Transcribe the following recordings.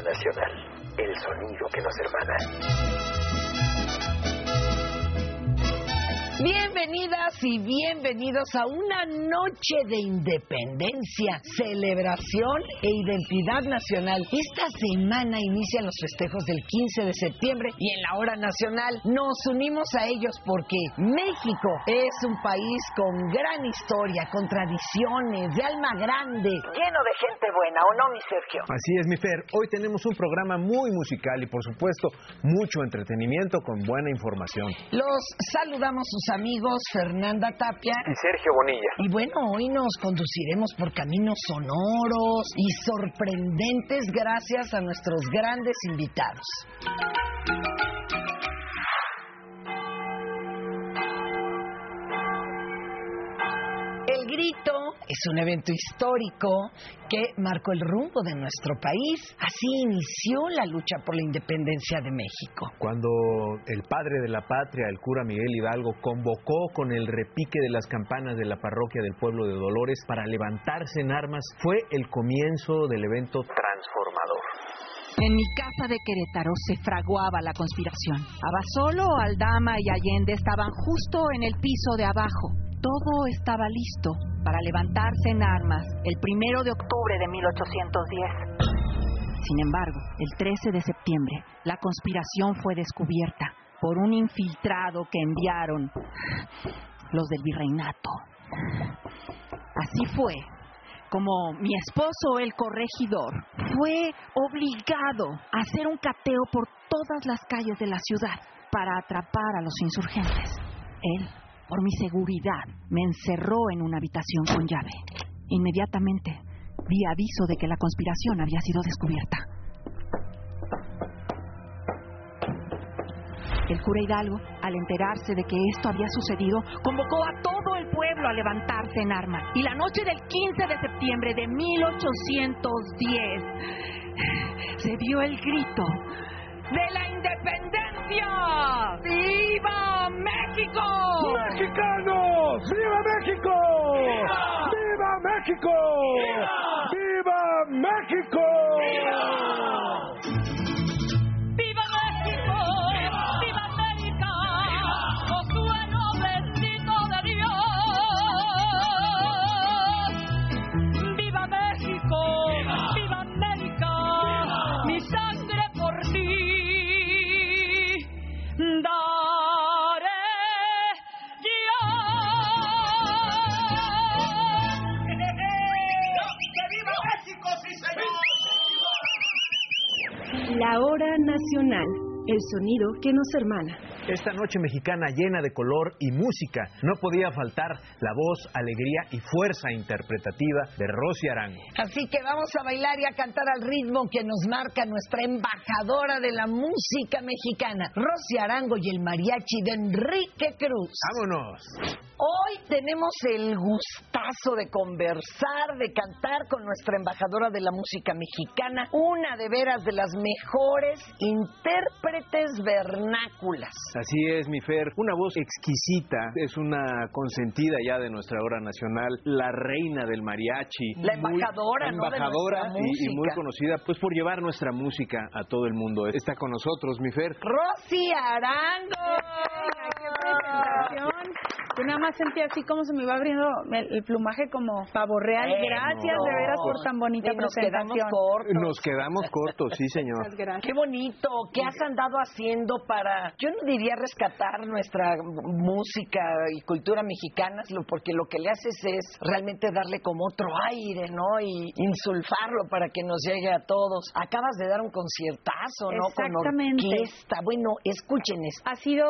nacional, el sonido que nos hermana. Bienvenidas y bienvenidos a una noche de independencia, celebración e identidad nacional. Esta semana inician los festejos del 15 de septiembre y en la hora nacional nos unimos a ellos porque México es un país con gran historia, con tradiciones, de alma grande, lleno de gente buena, ¿o no, mi Sergio? Así es, mi Fer. Hoy tenemos un programa muy musical y, por supuesto, mucho entretenimiento con buena información. Los saludamos sus amigos Fernanda Tapia y Sergio Bonilla. Y bueno, hoy nos conduciremos por caminos sonoros y sorprendentes gracias a nuestros grandes invitados. El grito es un evento histórico que marcó el rumbo de nuestro país. Así inició la lucha por la independencia de México. Cuando el padre de la patria, el cura Miguel Hidalgo, convocó con el repique de las campanas de la parroquia del pueblo de Dolores para levantarse en armas, fue el comienzo del evento transformador. En mi casa de Querétaro se fraguaba la conspiración. Abasolo, Aldama y Allende estaban justo en el piso de abajo. Todo estaba listo para levantarse en armas el primero de octubre de 1810. Sin embargo, el 13 de septiembre, la conspiración fue descubierta por un infiltrado que enviaron los del virreinato. Así fue como mi esposo, el corregidor, fue obligado a hacer un cateo por todas las calles de la ciudad para atrapar a los insurgentes. Él, por mi seguridad, me encerró en una habitación con llave. Inmediatamente vi aviso de que la conspiración había sido descubierta. El cura Hidalgo, al enterarse de que esto había sucedido, convocó a todo el pueblo a levantarse en armas. Y la noche del 15 de septiembre de 1810 se dio el grito de la independencia. ¡Viva México! ¡Mexicanos! ¡Viva México! ¡Viva, México! ¡Viva, México! ¡Viva el sonido que nos hermana. Esta noche mexicana llena de color y música, no podía faltar la voz, alegría y fuerza interpretativa de Rosy Arango. Así que vamos a bailar y a cantar al ritmo que nos marca nuestra embajadora de la música mexicana, Rosy Arango y el mariachi de Enrique Cruz. ¡Vámonos! Hoy tenemos el gustazo de conversar, de cantar con nuestra embajadora de la música mexicana, una de veras de las mejores intérpretes vernáculas. Así es, mi Fer. Una voz exquisita. Es una consentida ya de nuestra hora nacional. La reina del mariachi. La embajadora, Muy, ¿no? embajadora y, y muy conocida pues por llevar nuestra música a todo el mundo. Está con nosotros, mi Fer. Rosy Arango. presentación. Yo nada más sentí así como se me iba abriendo el, el plumaje como pavo real. Eh, Gracias no. de veras por tan bonita Y nos quedamos presentación. cortos. Nos quedamos cortos, sí, señor. Muchas gracias. Qué bonito. ¿Qué has andado haciendo para, yo no diría rescatar nuestra música y cultura mexicana, porque lo que le haces es realmente darle como otro aire, ¿no? Y insulfarlo para que nos llegue a todos. Acabas de dar un conciertazo, ¿no? Exactamente. Con orquesta. Bueno, escuchen esto. Ha sido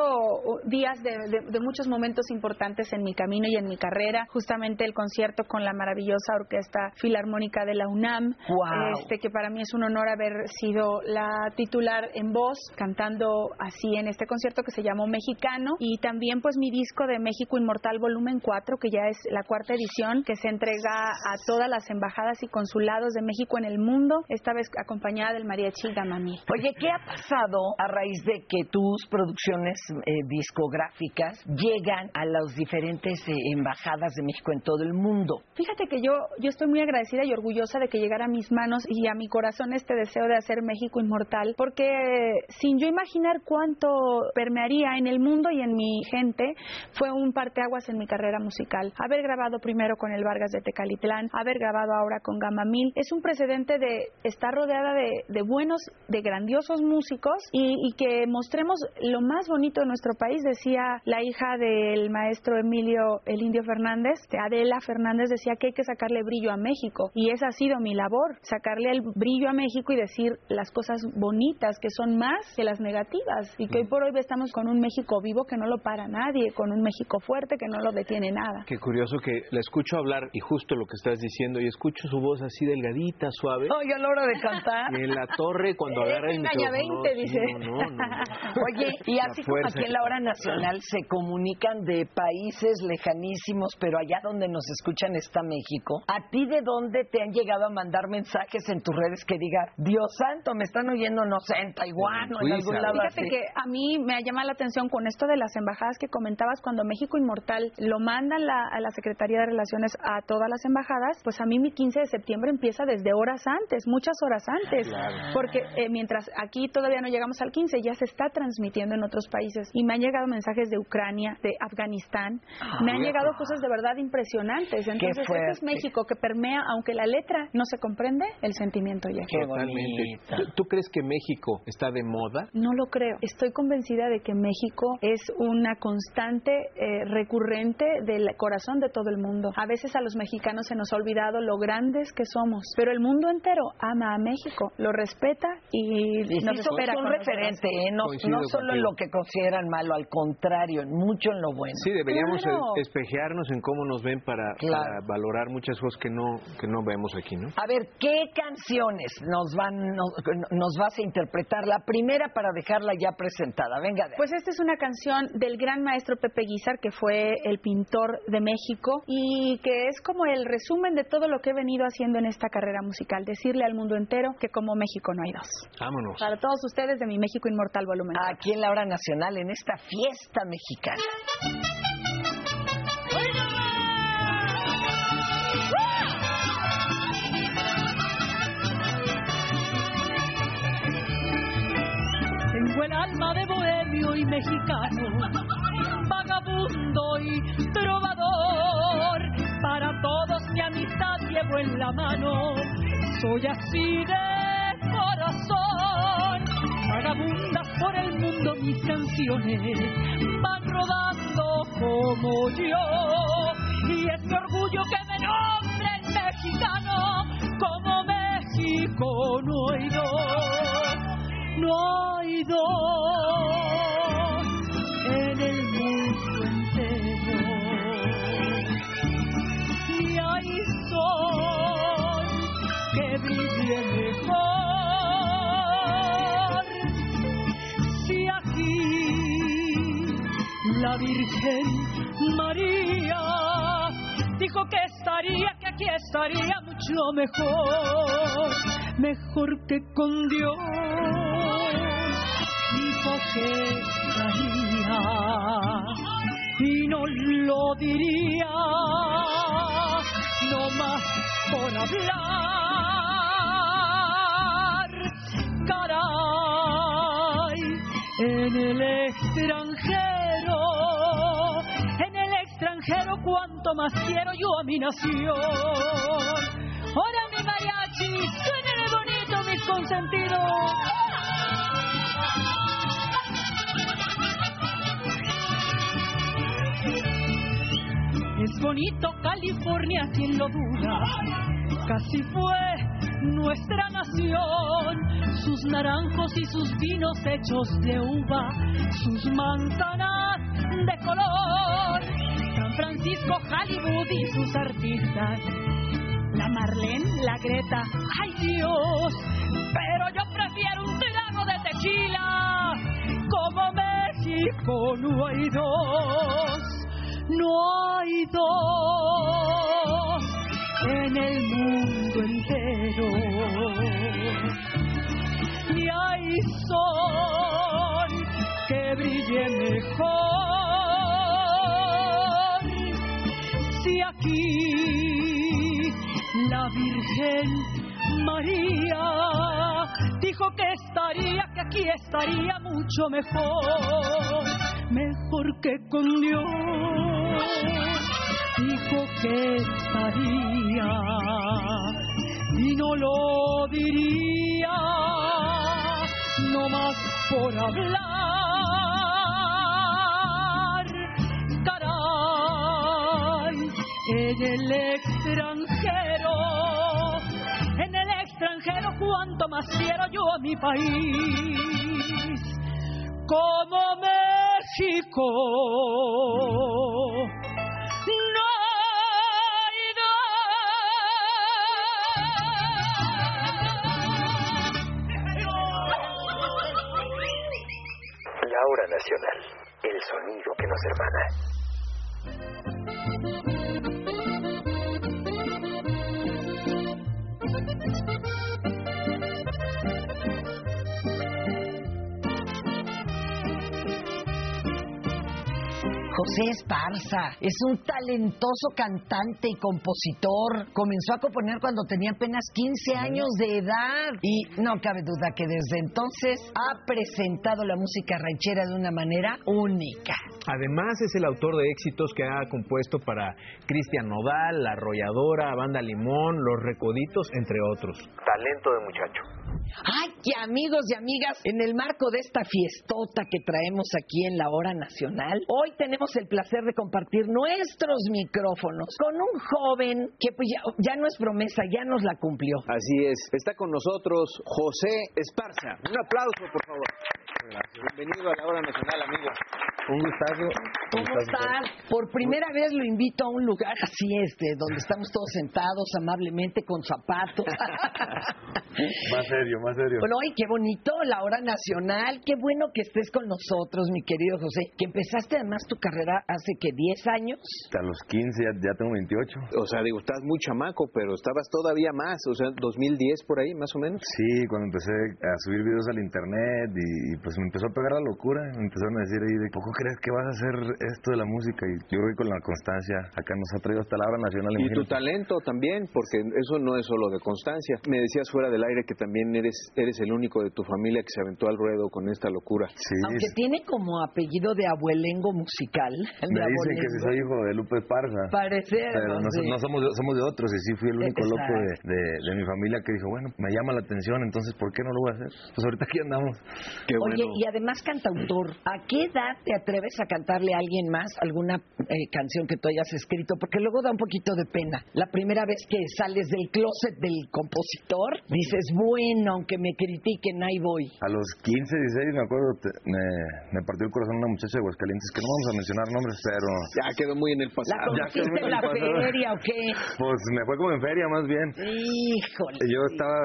días de, de- de muchos momentos importantes en mi camino y en mi carrera. Justamente el concierto con la maravillosa Orquesta Filarmónica de la UNAM, Guau. este que para mí es un honor haber sido la titular en voz, cantando así en este concierto que se llamó Mexicano. Y también pues mi disco de México Inmortal Volumen 4, que ya es la cuarta edición, que se entrega a todas las embajadas y consulados de México en el mundo, esta vez acompañada del mariachi Gamamil. Oye, ¿qué ha pasado a raíz de que tus producciones eh, discográficas llegan a los las diferentes eh, embajadas de México en todo el mundo. Fíjate que yo, yo estoy muy agradecida y orgullosa de que llegara a mis manos y a mi corazón este deseo de hacer México inmortal, porque sin yo imaginar cuánto permearía en el mundo y en mi gente, fue un parteaguas en mi carrera musical. Haber grabado primero con el Vargas de Tecalitlán, haber grabado ahora con Gama Mil, es un precedente de estar rodeada de, de buenos, de grandiosos músicos y, y que mostremos lo más bonito de nuestro país, decía la hija del maestro Emilio El Indio Fernández, de Adela Fernández, decía que hay que sacarle brillo a México y esa ha sido mi labor, sacarle el brillo a México y decir las cosas bonitas que son más que las negativas y que hoy por hoy estamos con un México vivo que no lo para nadie, con un México fuerte que no lo detiene nada. Qué curioso que la escucho hablar y justo lo que estás diciendo y escucho su voz así delgadita, suave. Oye, a la hora de cantar. Y en la torre cuando agarra el micrófono. 20, sí, dice. no, no, no. Oye, y así como aquí en la hora nacional se comunican de países lejanísimos, pero allá donde nos escuchan está México. ¿A ti de dónde te han llegado a mandar mensajes en tus redes que diga, Dios santo, me están oyendo, no sé, en Taiwán o en algún lado Fíjate así? que a mí me llama la atención con esto de las embajadas que comentabas, cuando México Inmortal lo manda la- a la Secretaría de Relaciones a todas las embajadas, pues a mí mi 15 de septiembre empieza desde horas antes, muchas horas antes, porque eh, mientras aquí todavía no llegamos al 15, ya se está transmitiendo en otros países. Y me han llegado mensajes de Ucrania, de Afganistán, me han llegado cosas de verdad impresionantes. Entonces, este fuerte. es México que permea, aunque la letra no se comprende, el sentimiento llega. Qué Totalmente. ¿Tú, tú crees que México está de moda? No lo creo. Estoy convencida de que México es una constante eh, recurrente del corazón de todo el mundo. A veces a los mexicanos se nos ha olvidado lo grandes que somos, pero el mundo entero ama a México, lo respeta y Y sí, nos son, espera con los referente, ¿eh? no, no solo en lo que consideran malo, al contrario, mucho en lo bueno. Sí, deberíamos Claro. espejearnos en cómo nos ven para, Claro. para valorar muchas cosas que no que no vemos aquí, ¿no? A ver, ¿qué canciones nos van nos, nos vas a interpretar? La primera para dejarla ya presentada. Venga, de- Pues esta es una canción del gran maestro Pepe Guizar, que fue el pintor de México y que es como el resumen de todo lo que he venido haciendo en esta carrera musical. Decirle al mundo entero que como México no hay dos. Vámonos. Para todos ustedes de mi México Inmortal Volumen. aquí en la hora nacional, en esta fiesta mexicana. Y mexicano, vagabundo y trovador. Para todos mi amistad llevo en la mano, soy así de corazón. Vagabundas por el mundo mis canciones van rodando como yo. Y es mi orgullo que me nombren mexicano, como México no hay dos. No hay dos Virgen María dijo que estaría, que aquí estaría mucho mejor, mejor que con Dios. Dijo que estaría y no lo diría, no más por hablar. Cuanto más quiero yo a mi nación. Ahora mi mariachi, suenen bonito mis consentidos. Es bonito California, quien lo duda. Casi fue nuestra nación, sus naranjos y sus vinos hechos de uva, sus manzanas de color. Francisco, Hollywood y sus artistas. La Marlene, la Greta, ay Dios, pero yo prefiero un trago de tequila. Como México no hay dos no hay dos en el mundo entero. Ni hay sol que brille mejor. La Virgen María dijo que estaría, que aquí estaría mucho mejor, mejor que con Dios. Dijo que estaría y no lo diría, no más por hablar. En el extranjero. En el extranjero cuanto más quiero yo a mi país. Como México. No La hora nacional, el sonido que nos hermana. José Esparza es un talentoso cantante y compositor. Comenzó a componer cuando tenía apenas 15 años de edad y no cabe duda que desde entonces ha presentado la música ranchera de una manera única. Además es el autor de éxitos que ha compuesto para Cristian Nodal, La Arrolladora, Banda Limón, Los Recoditos, entre otros. Talento de muchacho. Ay, que amigos y amigas, en el marco de esta fiestota que traemos aquí en la hora nacional, hoy tenemos el placer de compartir nuestros micrófonos con un joven que pues ya, ya no es promesa, ya nos la cumplió. Así es. Está con nosotros José Esparza. Un aplauso, por favor. Bienvenido a la hora nacional, amigo. Un gustazo. ¿Cómo estás? Por primera vez lo invito a un lugar así, este, donde estamos todos sentados amablemente con zapatos. Más serio, más serio. Bueno, ay, qué bonito, la hora nacional. Qué bueno que estés con nosotros, mi querido José. Que empezaste además tu carrera hace que 10 años. A los 15 ya, ya tengo 28. O sea, digo, estás muy chamaco, pero estabas todavía más, o sea, 2010 por ahí, más o menos. Sí, cuando empecé a subir videos al internet y, y, pues me empezó a pegar la locura. Me empezaron a decir ahí, ¿de poco crees que vas a hacer esto de la música? Y yo creo que con la constancia acá nos ha traído hasta la hora nacional. Y tu talento también, porque eso no es solo de constancia. Me decías fuera del aire que también eres eres el único de tu familia que se aventó al ruedo con esta locura. Sí, Aunque tiene como apellido de abuelengo musical. de me dicen que si soy hijo de Lupe Esparza. Pareciera, Pero no, sí. no somos, de- somos de otros y sí fui el único Exacto. loco de, de- de mi familia que dijo, bueno, me llama la atención, entonces ¿por qué no lo voy a hacer? Pues ahorita aquí andamos. Qué Oye, bueno. Y además cantautor, ¿a qué edad te atreves a cantarle a alguien más alguna eh, canción que tú hayas escrito? Porque luego da un poquito de pena. La primera vez que sales del closet del compositor, dices, bueno, aunque me critiquen, ahí voy. A los 15, 16, me acuerdo, te- me, me partió el corazón una muchacha de Aguascalientes, que no vamos a mencionar nombres, pero Ya quedó muy en el ¿La pasado. ya conociste en la pasado. feria o qué? pues me fue como en feria más bien. Híjole. Yo estaba,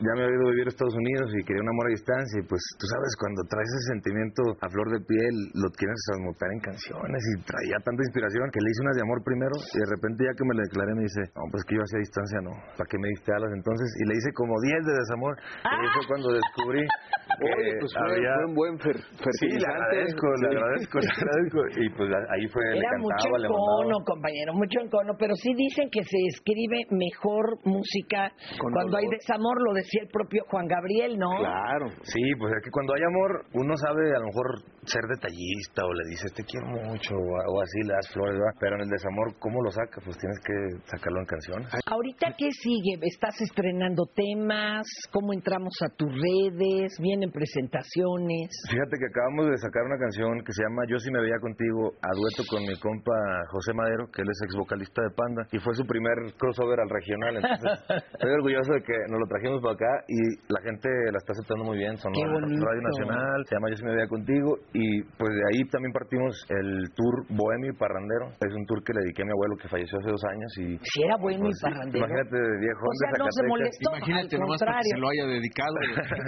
ya me había ido a vivir a Estados Unidos y quería un amor a distancia y pues tú sabes, cuando traes ese sentimiento a flor de piel, lo quieres transmutar en canciones y traía tanta inspiración que le hice unas de amor primero y de repente ya que me le declaré me dice, no, pues que yo hacía distancia no, ¿para qué me diste alas entonces? Y le hice como 10 de desamor y ahí fue cuando descubrí que Oye, pues fue, había... fue un buen fer- Sí, le agradezco, le agradezco, le agradezco. Y pues ahí fue, le Era mucho cantaba, le encono, compañero, mucho encono, pero sí dicen que se escribe mejor música Con cuando hay dolor. desamor, lo decía el propio Juan Gabriel, ¿no? Claro. Sí, pues es que cuando hay amor, uno sabe a lo mejor ser detallista o le dices te quiero mucho o, o así le das flores, ¿verdad? pero en el desamor, ¿cómo lo sacas? Pues tienes que sacarlo en canciones. Ahorita, ¿qué sigue? ¿Estás estrenando temas? ¿Cómo entramos a tus redes? ¿Vienen presentaciones? Fíjate que acabamos de sacar una canción que se llama Yo sí me veía contigo a dueto con mi compa José Madero, que él es ex vocalista de Panda, y fue su primer crossover al regional. Entonces, estoy orgulloso de que nos lo trajimos para acá y la gente la está aceptando muy bien. Son Qué bonito. Radio Nacional, se llama Yo sí me veía contigo, y pues de ahí también partimos el tour Bohemio y Parrandero. Es un tour que le dediqué a mi abuelo que falleció hace dos años y Si era pues, y parrandero. Imagínate de viejo O sea, de no se molestó, Imagínate al nomás porque contrario. se lo haya dedicado.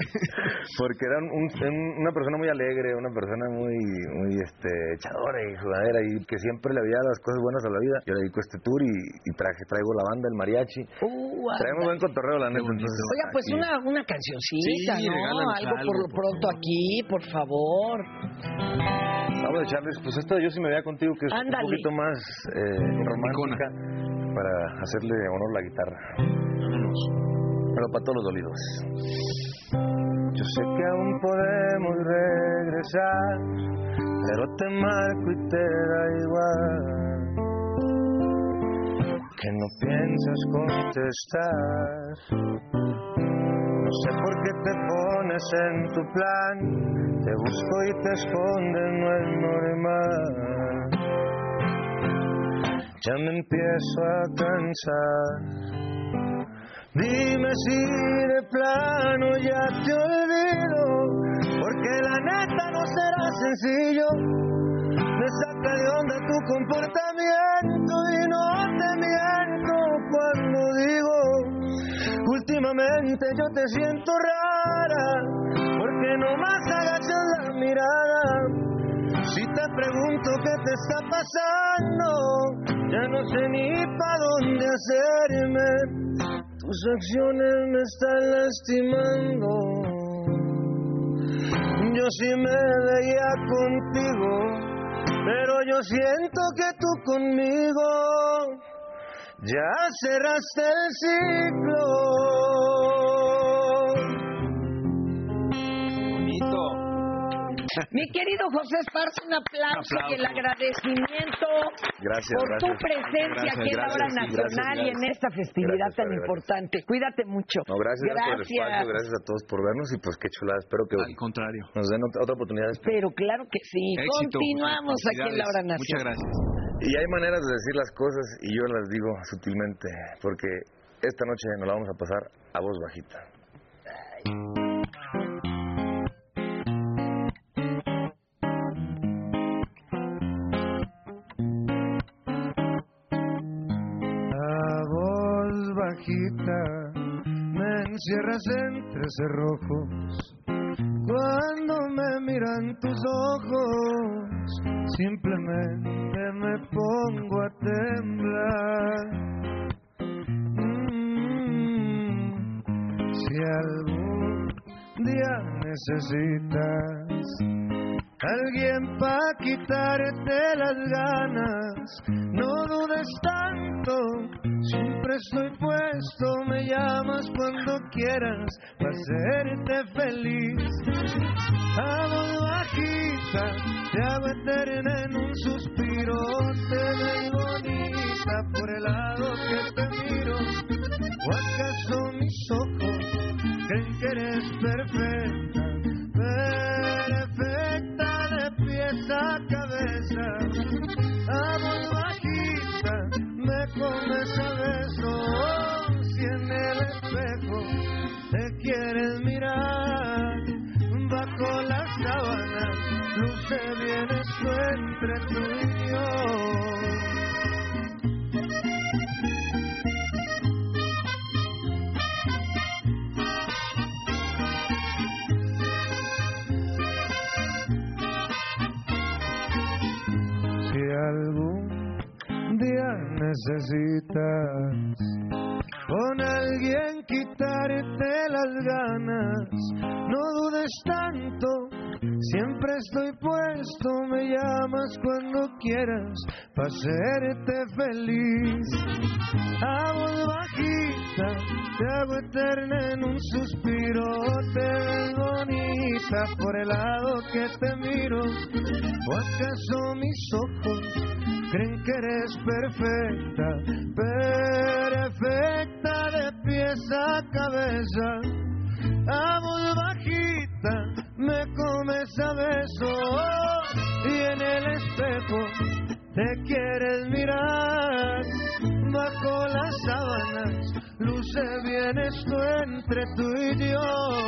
Porque era un- un- una persona muy alegre, una persona muy muy este echadora y jugadera y que siempre le veía las cosas buenas a la vida. Yo le dedico este tour y, y traje traigo la banda, el mariachi. Uh, Traemos buen cotorreo, la neta. Oiga, pues aquí- una, una cancioncita, Sí, ¿no? Algo por lo por pronto favor. Por favor. Vamos a echarles, pues esto de Yo sí me veía contigo, que es Ándale. un poquito más eh, romántica, para hacerle honor a la guitarra. Pero para todos los dolidos. Yo sé que aún podemos regresar, pero te marco y te da igual. Que no piensas contestar. No sé por qué te pones en tu plan, te busco y te escondes, no es normal. Ya me empiezo a cansar. Dime si de plano ya te olvido, porque la neta no será sencillo. Me saca de onda tu comportamiento y no últimamente yo te siento rara, porque no más agachas la mirada. Si te pregunto qué te está pasando, ya no sé ni para dónde hacerme. Tus acciones me están lastimando. Yo sí me veía contigo, pero yo siento que tú conmigo ya cerraste el ciclo. Mi querido José Esparza, un aplauso, Un aplauso. y el agradecimiento Gracias, por tu gracias. presencia aquí en la hora sí, nacional gracias, y en esta festividad Gracias, tan gracias. importante. Cuídate mucho. No, gracias, gracias por el espacio, gracias a todos por vernos y pues qué chulada, espero que Al contrario. nos den ot- otra oportunidad. después. Pero claro que sí. Éxito, Continuamos aquí en la hora Felicidades. Muchas nacional. gracias. Y hay maneras de decir las cosas y yo las digo sutilmente, porque esta noche nos la vamos a pasar a voz bajita. A me encierras entre cerrojos. Cuando me miran tus ojos, simplemente me pongo a temblar. Mm, si algún día necesitas ojos creen que eres perfecta? Necesitas con alguien quitarte las ganas, no dudes tanto, siempre estoy puesto, me llamas cuando quieras para hacerte feliz. A voz bajita, te hago eterna en un suspiro, te ves bonita por el lado que te miro. ¿O acaso mis ojos creen que eres perfecta, perfecta de pies a cabeza? A voz bajita me comes a besos y en el espejo te quieres mirar. Bajo las sábanas luce bien esto entre tú y yo.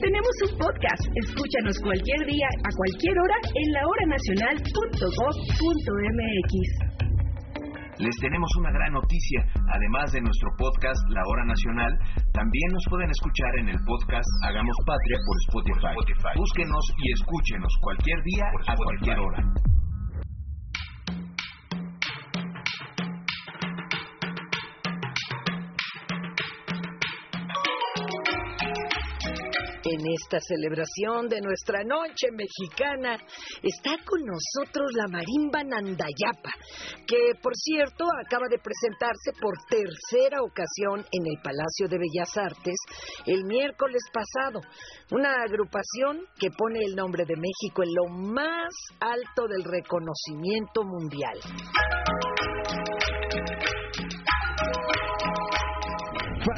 Tenemos un podcast. Escúchanos cualquier día, a cualquier hora, en lahoranacional.gov.mx. Les tenemos una gran noticia. Además de nuestro podcast La Hora Nacional, también nos pueden escuchar en el podcast Hagamos Patria por Spotify. Búsquenos y escúchenos cualquier día a cualquier hora. En esta celebración de nuestra noche mexicana está con nosotros la marimba Nandayapa, que por cierto acaba de presentarse por tercera ocasión en el Palacio de Bellas Artes el miércoles pasado. Una agrupación que pone el nombre de México en lo más alto del reconocimiento mundial.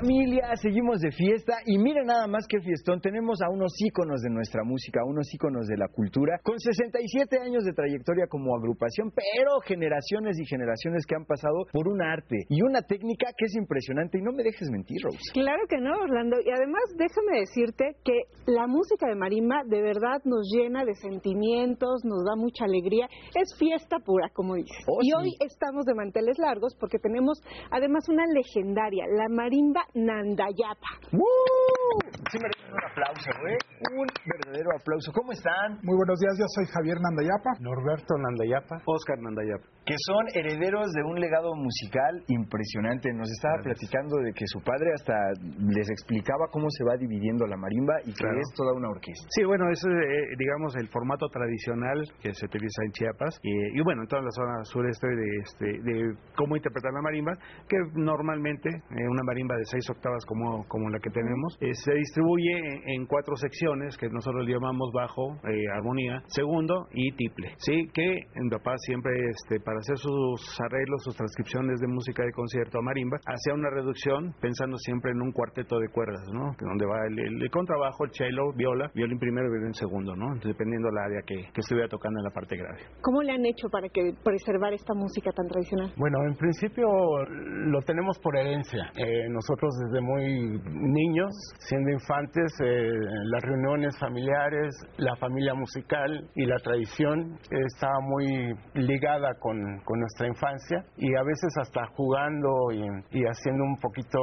Familia, seguimos de fiesta y miren nada más que fiestón, tenemos a unos íconos de nuestra música, a unos íconos de la cultura, con 67 años de trayectoria como agrupación, pero generaciones y generaciones que han pasado por un arte y una técnica que es impresionante y no me dejes mentir, Rose. Claro que no, Orlando, y además déjame decirte que la música de marimba de verdad nos llena de sentimientos, nos da mucha alegría, es fiesta pura, como dices. Oh, y sí. hoy estamos de manteles largos porque tenemos además una legendaria, la marimba Nandayapa. Sí merecen un aplauso, ¿eh? Un aplauso. ¿Cómo están? Muy buenos días, yo soy Javier Nandayapa. Norberto Nandayapa. Oscar Nandayapa. Que son herederos de un legado musical impresionante. Nos estaba platicando de que su padre hasta les explicaba cómo se va dividiendo la marimba y que Claro. es toda una orquesta. Sí, bueno, eso es, eh, digamos, el formato tradicional que se utiliza en Chiapas y, y, bueno, en toda la zona sureste de, este, de cómo interpretar la marimba, que normalmente eh, una marimba de seis octavas como, como la que tenemos eh, se distribuye en, en cuatro secciones que nosotros le llamamos bajo, eh, armonía, segundo y tiple. Sí, que mi papá siempre, este, para hacer sus arreglos, sus transcripciones de música de concierto a marimba, hacía una reducción pensando siempre en un cuarteto de cuerdas, ¿no? Que donde va el, el- el contrabajo, el cello, viola, violín primero y violín segundo, ¿no? Entonces, dependiendo del área que, que estuviera tocando en la parte grave. ¿Cómo le han hecho para que preservar esta música tan tradicional? Bueno, en principio lo tenemos por herencia. Eh, nosotros desde muy niños, siendo infantes, eh, las reuniones familiares, la familia musical y la tradición estaba muy ligada con, con nuestra infancia y a veces hasta jugando y, y haciendo un poquito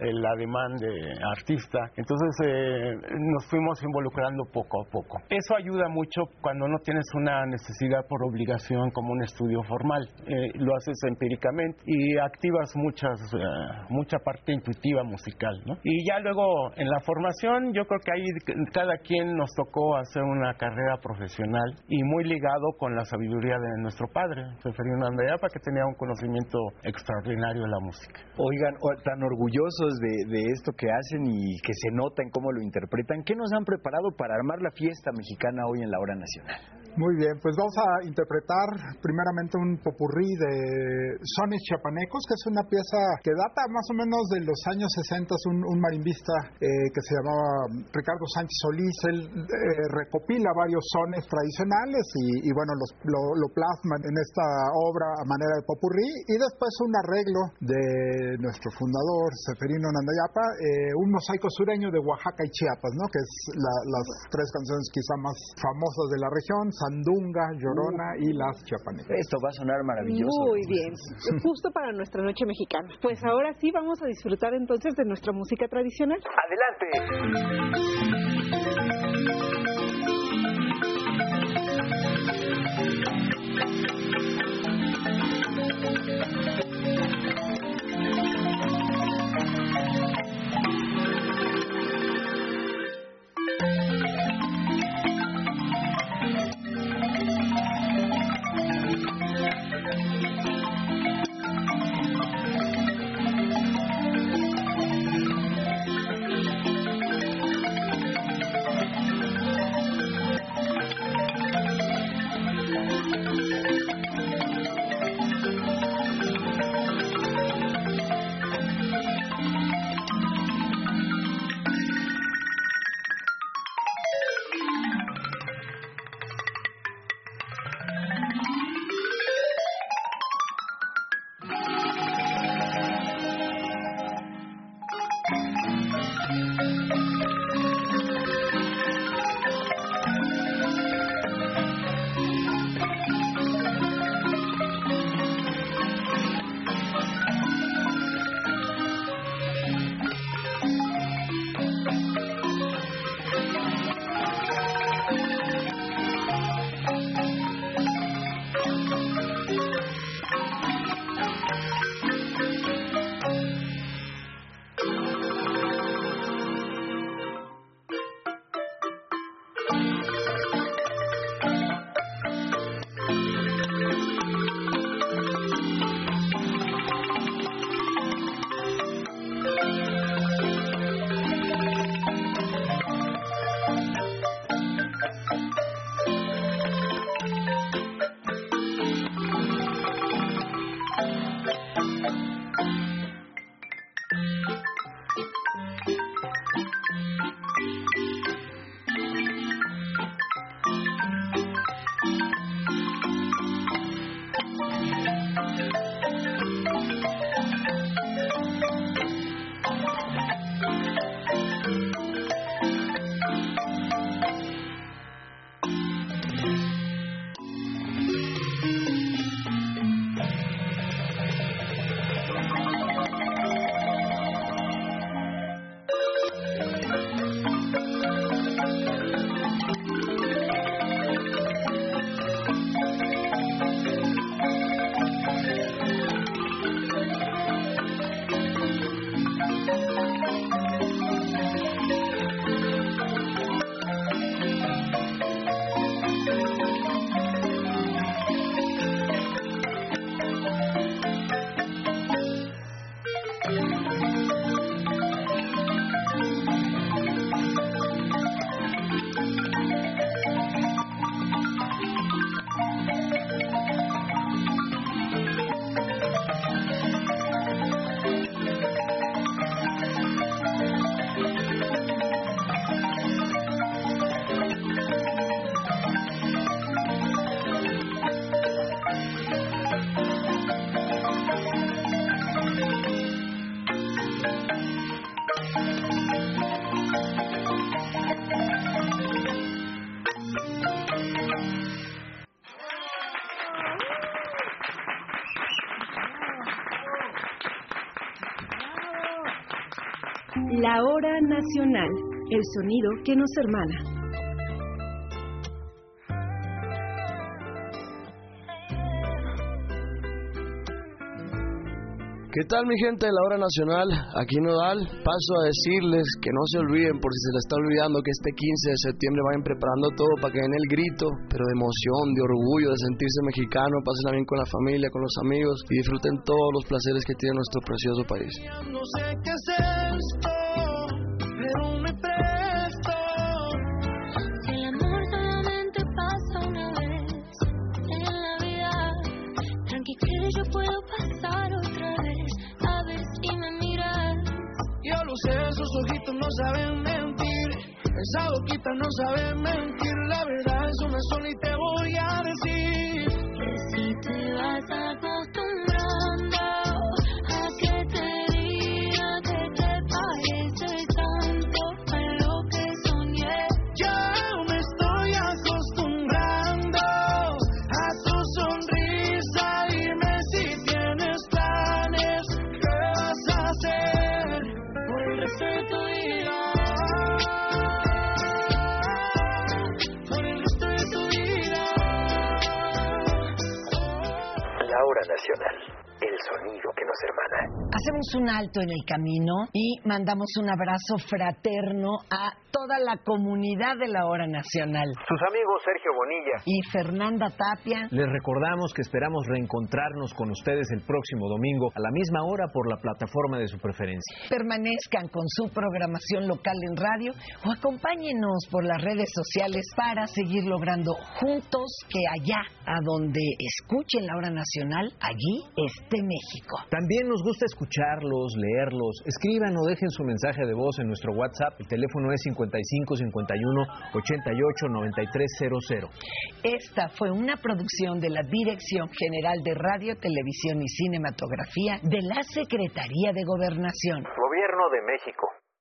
el, el ademán de artista. Entonces eh, nos fuimos involucrando poco a poco. Eso ayuda mucho cuando no tienes una necesidad por obligación como un estudio formal. Eh, lo haces empíricamente y activas muchas, eh, mucha parte intuitiva musical. ¿no? Y ya luego en la formación yo creo que ahí cada quien nos tocó hacer una carrera profesional y muy ligado con la sabiduría de nuestro padre, Seferino Andayapa, que tenía un conocimiento extraordinario de la música. Oigan, tan orgullosos de, de esto que hacen y que se nota en cómo lo interpretan, ¿qué nos han preparado para armar la fiesta mexicana hoy en la hora nacional? Muy bien, pues vamos a interpretar primeramente un popurrí de sones chiapanecos, que es una pieza que data más o menos de los años 60, es un, marimbista eh, que se llamaba Ricardo Sánchez Solís, él eh, recopila varios sones tradicionales y, bueno, los, lo, lo plasma en esta obra a manera de popurrí y después un arreglo de nuestro fundador, Seferino Nandayapa, eh, un mosaico sureño de Oaxaca y Chiapas, ¿no? que es la- las tres canciones quizá más famosas de la región, Sandunga, Llorona y Las Chiapanecas. Esto va a sonar maravilloso. Muy bien, justo para nuestra noche mexicana. Pues ahora sí vamos a disfrutar entonces de nuestra música tradicional. Adelante. Nacional, el sonido que nos hermana. ¿Qué tal mi gente de la hora nacional? Aquí Nodal. Paso a decirles que no se olviden, por si se les está olvidando, que este 15 de septiembre vayan preparando todo para que den el grito, pero de emoción, de orgullo, de sentirse mexicano, pasen bien con la familia, con los amigos y disfruten todos los placeres que tiene nuestro precioso país. Esos ojitos no saben mentir. Esa boquita no sabe mentir. La verdad es una sola y te voy a decir. Que si te vas acostumbrando nacional, el sonido que nos hermana. Hacemos un alto en el camino y mandamos un abrazo fraterno a toda la comunidad de la Hora Nacional. Sus amigos Sergio Bonilla y Fernanda Tapia. Les recordamos que esperamos reencontrarnos con ustedes el próximo domingo a la misma hora por la plataforma de su preferencia. Permanezcan con su programación local en radio o acompáñenos por las redes sociales para seguir logrando juntos que allá, a donde escuchen la Hora Nacional, allí esté México. También nos gusta escuchar escucharlos, leerlos. Escriban o dejen su mensaje de voz en nuestro WhatsApp. El teléfono es 55 51 88 93 00. Esta fue una producción de la Dirección General de Radio, Televisión y Cinematografía de la Secretaría de Gobernación. Gobierno de México.